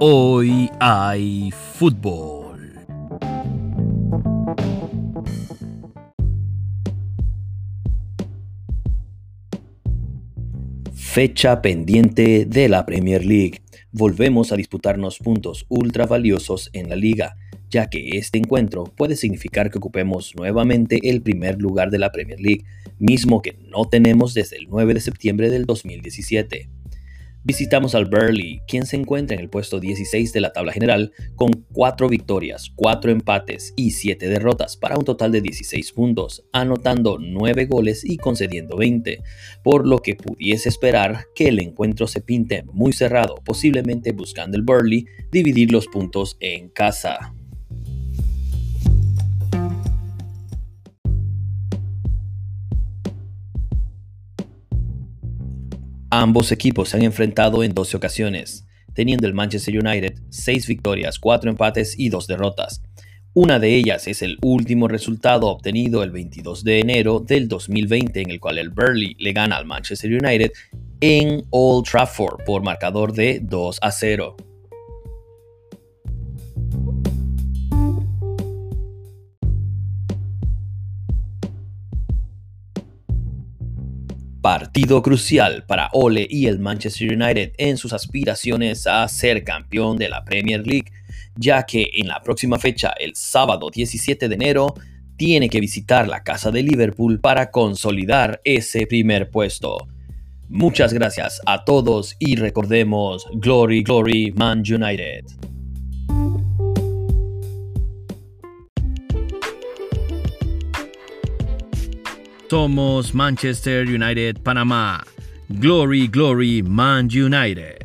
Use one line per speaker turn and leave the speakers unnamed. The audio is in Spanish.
Hoy hay fútbol. Fecha pendiente de la Premier League. Volvemos a disputarnos puntos ultra valiosos en la liga, ya que este encuentro puede significar que ocupemos nuevamente el primer lugar de la Premier League, mismo que no tenemos desde el 9 de septiembre del 2017. Visitamos al Burley, quien se encuentra en el puesto 16 de la tabla general con 4 victorias, 4 empates y 7 derrotas para un total de 16 puntos, anotando 9 goles y concediendo 20, por lo que pudiese esperar que el encuentro se pinte muy cerrado, posiblemente buscando el Burley dividir los puntos en casa. Ambos equipos se han enfrentado en 12 ocasiones, teniendo el Manchester United 6 victorias, 4 empates y 2 derrotas. Una de ellas es el último resultado obtenido el 22 de enero del 2020 en el cual el Burley le gana al Manchester United en Old Trafford por marcador de 2 a 0. Partido crucial para Ole y el Manchester United en sus aspiraciones a ser campeón de la Premier League, ya que en la próxima fecha, el sábado 17 de enero, tiene que visitar la casa de Liverpool para consolidar ese primer puesto. Muchas gracias a todos y recordemos Glory, Glory, Man United. Somos Manchester United Panamá. Glory, glory, Man United.